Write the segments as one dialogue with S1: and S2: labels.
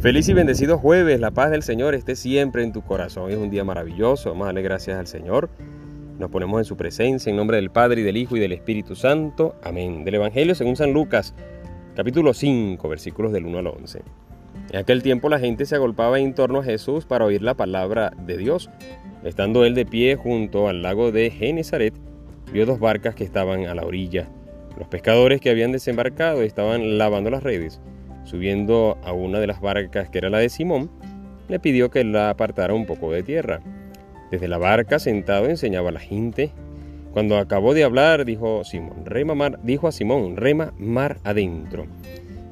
S1: Feliz y bendecido jueves, la paz del Señor esté siempre en tu corazón. Es un día maravilloso, vamos a gracias al Señor. Nos ponemos en su presencia en nombre del Padre y del Hijo y del Espíritu Santo. Amén. Del Evangelio según San Lucas, capítulo 5, versículos del 1 al 11. En aquel tiempo la gente se agolpaba en torno a Jesús para oír la palabra de Dios. Estando él de pie junto al lago de Genezaret, vio dos barcas que estaban a la orilla. Los pescadores que habían desembarcado estaban lavando las redes. Subiendo a una de las barcas que era la de Simón, le pidió que la apartara un poco de tierra. Desde la barca, sentado, enseñaba a la gente. Cuando acabó de hablar, dijo, Simón, rema mar, dijo a Simón, rema mar adentro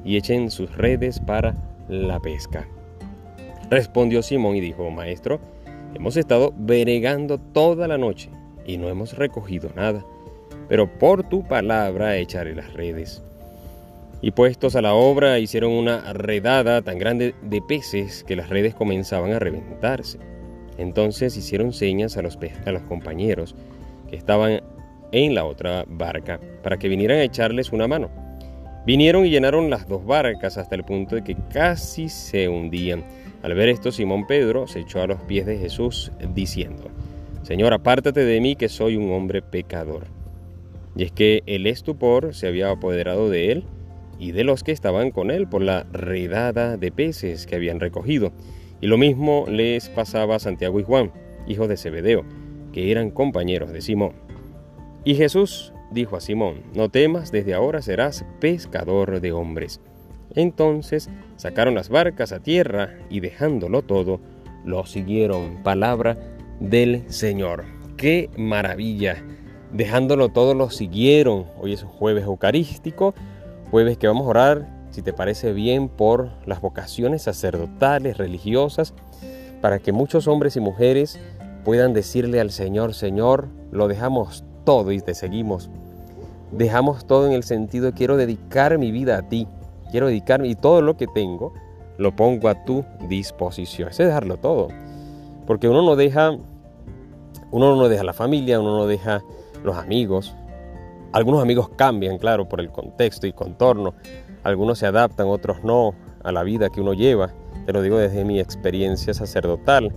S1: y echen sus redes para la pesca. Respondió Simón y dijo, Maestro, hemos estado veregando toda la noche y no hemos recogido nada, pero por tu palabra echaré las redes. Y puestos a la obra hicieron una redada tan grande de peces que las redes comenzaban a reventarse. Entonces hicieron señas a los, compañeros que estaban en la otra barca para que vinieran a echarles una mano. Vinieron y llenaron las dos barcas hasta el punto de que casi se hundían. Al ver esto, Simón Pedro se echó a los pies de Jesús diciendo, Señor, apártate de mí que soy un hombre pecador. Y es que el estupor se había apoderado de él y de los que estaban con él por la redada de peces que habían recogido. Y lo mismo les pasaba a Santiago y Juan, hijos de Zebedeo, que eran compañeros de Simón. Y Jesús dijo a Simón, no temas, desde ahora serás pescador de hombres. Entonces sacaron las barcas a tierra y dejándolo todo, lo siguieron. Palabra del Señor. ¡Qué maravilla! Dejándolo todo, lo siguieron. Hoy es un jueves eucarístico jueves que vamos a orar, si te parece bien, por las vocaciones sacerdotales, religiosas, para que muchos hombres y mujeres puedan decirle al Señor, Señor, lo dejamos todo y te seguimos. Dejamos todo en el sentido quiero dedicar mi vida a ti, quiero dedicarme y todo lo que tengo lo pongo a tu disposición. Es dejarlo todo, porque uno no deja, uno no deja la familia, uno no deja los amigos, algunos amigos cambian, claro, por el contexto y contorno. Algunos se adaptan, otros no, a la vida que uno lleva. Te lo digo desde mi experiencia sacerdotal.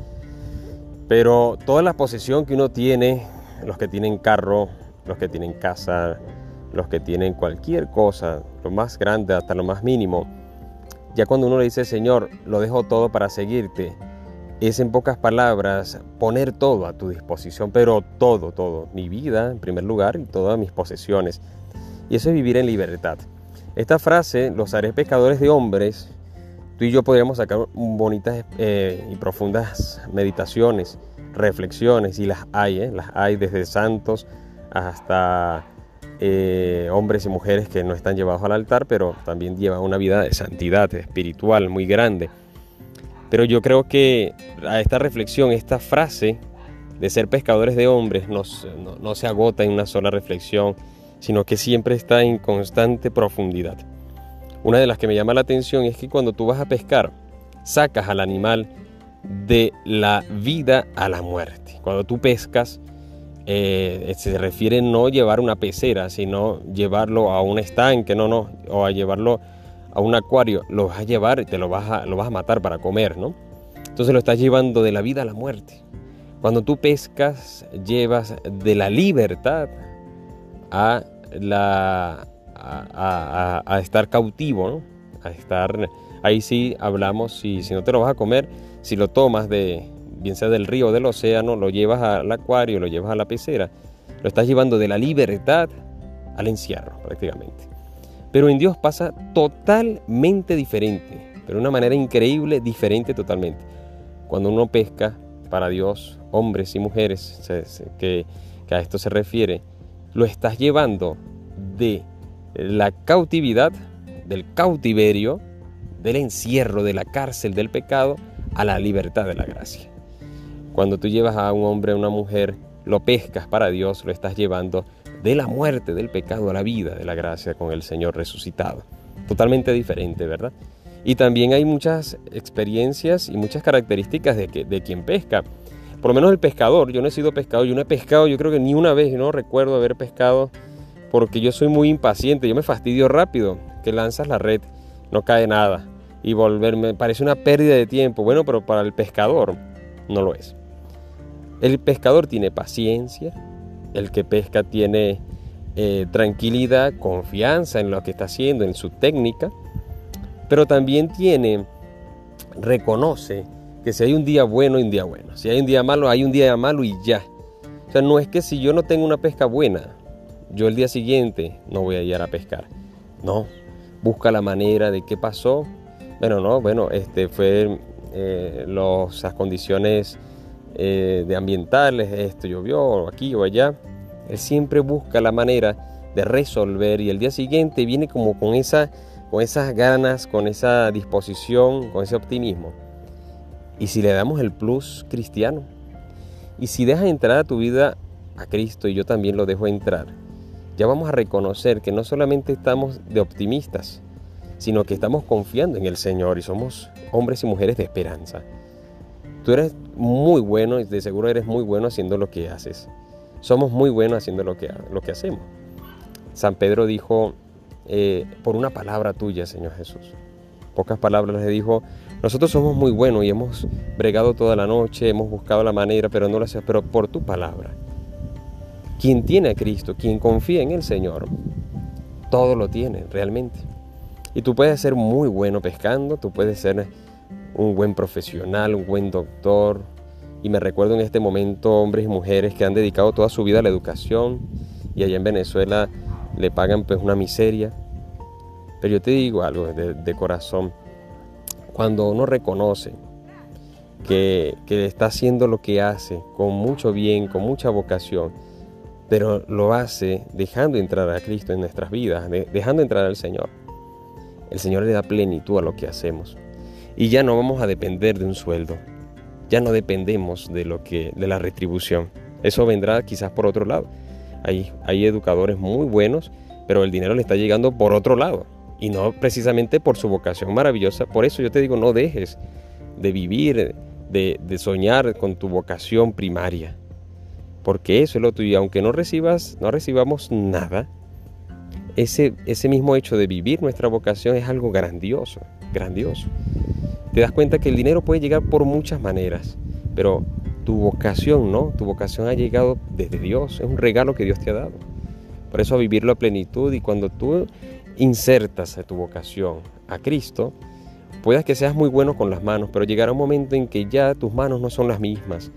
S1: Pero toda la posesión que uno tiene, los que tienen carro, los que tienen casa, los que tienen cualquier cosa, lo más grande hasta lo más mínimo, ya cuando uno le dice, Señor, lo dejo todo para seguirte, es en pocas palabras poner todo a tu disposición, pero todo, todo, mi vida en primer lugar y todas mis posesiones. Y eso es vivir en libertad. Esta frase, los haré pescadores de hombres, tú y yo podríamos sacar bonitas eh, y profundas meditaciones, reflexiones, y las hay, ¿eh? las hay desde santos hasta eh, hombres y mujeres que no están llevados al altar, pero también llevan una vida de santidad espiritual muy grande. Pero yo creo que a esta reflexión, esta frase de ser pescadores de hombres no, se agota en una sola reflexión, sino que siempre está en constante profundidad. Una de las que me llama la atención es que cuando tú vas a pescar, sacas al animal de la vida a la muerte. Cuando tú pescas, eh, se refiere no llevar una pecera, sino llevarlo a un estanque, no, no, o a llevarlo a un acuario, lo vas a llevar y te lo vas a, lo vas a matar para comer, ¿no? Entonces lo estás llevando de la vida a la muerte. Cuando tú pescas, llevas de la libertad a, la, a, estar cautivo, ¿no? A estar, ahí sí hablamos, si, si no te lo vas a comer, si lo tomas de, bien sea del río o del océano, lo llevas al acuario, lo llevas a la pecera, lo estás llevando de la libertad al encierro prácticamente. Pero en Dios pasa totalmente diferente, pero de una manera increíble, diferente totalmente. Cuando uno pesca para Dios, hombres y mujeres, que, que a esto se refiere, lo estás llevando de la cautividad, del cautiverio, del encierro, de la cárcel, del pecado, a la libertad de la gracia. Cuando tú llevas a un hombre, a una mujer, lo pescas para Dios, lo estás llevando de la muerte, del pecado a la vida, de la gracia con el Señor resucitado. Totalmente diferente, ¿verdad? Y también hay muchas experiencias y muchas características de, que, de quien pesca. Por lo menos el pescador, yo no he sido pescador, yo no he pescado, yo creo que ni una vez, no recuerdo haber pescado porque yo soy muy impaciente, yo me fastidio rápido, que lanzas la red, no cae nada. y volverme, parece una pérdida de tiempo. Bueno, pero para el pescador no lo es. El pescador tiene paciencia, el que pesca tiene eh, tranquilidad, confianza en lo que está haciendo, en su técnica, pero también tiene, reconoce que si hay un día bueno, hay un día bueno. Si hay un día malo, hay un día malo y ya. O sea, no es que si yo no tengo una pesca buena, yo el día siguiente no voy a ir a pescar. No, busca la manera de qué pasó. Bueno, no, bueno, este fue eh, las condiciones eh, de ambientales, esto llovió aquí o allá. Él siempre busca la manera de resolver y el día siguiente viene como con, esa, con esas ganas, con esa disposición, con ese optimismo. Y si le damos el plus cristiano, y si dejas entrar a tu vida a Cristo y yo también lo dejo entrar, ya vamos a reconocer que no solamente estamos de optimistas, sino que estamos confiando en el Señor y somos hombres y mujeres de esperanza. Tú eres muy bueno y de seguro eres muy bueno haciendo lo que haces. Somos muy buenos haciendo lo que, lo que hacemos. San Pedro dijo, eh, por una palabra tuya, Señor Jesús. Pocas palabras le dijo, nosotros somos muy buenos y hemos bregado toda la noche, hemos buscado la manera, pero no lo hacemos, pero por tu palabra. Quien tiene a Cristo, quien confía en el Señor, todo lo tiene realmente. Y tú puedes ser muy bueno pescando, tú puedes ser un buen profesional, un buen doctor. Y me recuerdo en este momento hombres y mujeres que han dedicado toda su vida a la educación y allá en Venezuela le pagan pues una miseria. Pero yo te digo algo de, corazón, cuando uno reconoce que, está haciendo lo que hace con mucho bien, con mucha vocación, pero lo hace dejando entrar a Cristo en nuestras vidas, dejando entrar al Señor. El Señor le da plenitud a lo que hacemos. Y ya no vamos a depender de un sueldo. Ya no dependemos de lo que de la retribución. Eso vendrá quizás por otro lado. Hay, hay educadores muy buenos, pero el dinero le está llegando por otro lado y no precisamente por su vocación maravillosa. Por eso yo te digo, no dejes de vivir, de, soñar con tu vocación primaria, porque eso es lo tuyo. Aunque no recibas, no recibamos nada, ese, ese mismo hecho de vivir nuestra vocación es algo grandioso, grandioso. Te das cuenta que el dinero puede llegar por muchas maneras, pero tu vocación, ¿no? Tu vocación ha llegado desde Dios, es un regalo que Dios te ha dado. Por eso a vivirlo a plenitud y cuando tú insertas a tu vocación a Cristo, puedas que seas muy bueno con las manos, pero llegará un momento en que ya tus manos no son las mismas,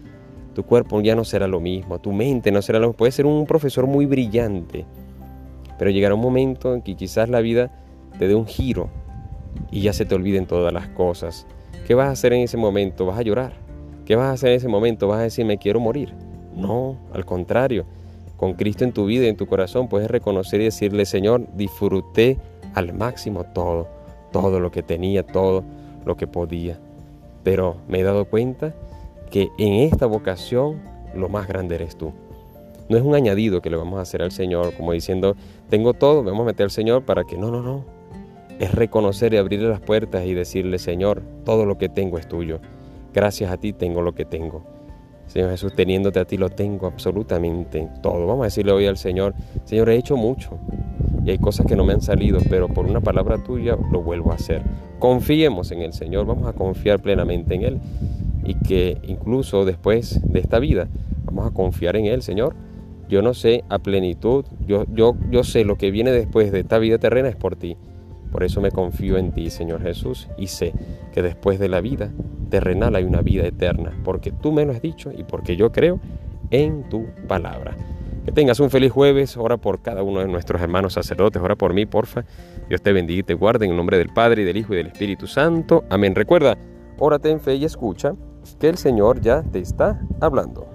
S1: tu cuerpo ya no será lo mismo, tu mente no será lo mismo. Puedes ser un profesor muy brillante, pero llegará un momento en que quizás la vida te dé un giro y ya se te olviden todas las cosas. ¿Qué vas a hacer en ese momento? ¿Vas a llorar? ¿Qué vas a hacer en ese momento? ¿Vas a decir me quiero morir? No, al contrario con Cristo en tu vida y en tu corazón, puedes reconocer y decirle, Señor, disfruté al máximo todo, todo lo que tenía, todo lo que podía. Pero me he dado cuenta que en esta vocación lo más grande eres tú. No es un añadido que le vamos a hacer al Señor, como diciendo, tengo todo, vamos a meter al Señor para que no, no, no. Es reconocer y abrirle las puertas y decirle, Señor, todo lo que tengo es tuyo. Gracias a ti tengo lo que tengo. Señor Jesús, teniéndote a ti lo tengo absolutamente todo. Vamos a decirle hoy al Señor, Señor, he hecho mucho y hay cosas que no me han salido, pero por una palabra tuya lo vuelvo a hacer. Confiemos en el Señor, vamos a confiar plenamente en Él y que incluso después de esta vida vamos a confiar en Él, Señor. Yo no sé a plenitud, yo, yo, yo sé lo que viene después de esta vida terrena es por ti. Por eso me confío en ti, Señor Jesús, y sé que después de la vida terrenal hay una vida eterna, porque tú me lo has dicho y porque yo creo en tu palabra. Que tengas un feliz jueves, ora por cada uno de nuestros hermanos sacerdotes, ora por mí, porfa. Dios te bendiga y te guarde en el nombre del Padre, y del Hijo y del Espíritu Santo. Amén. Recuerda, órate en fe y escucha que el Señor ya te está hablando.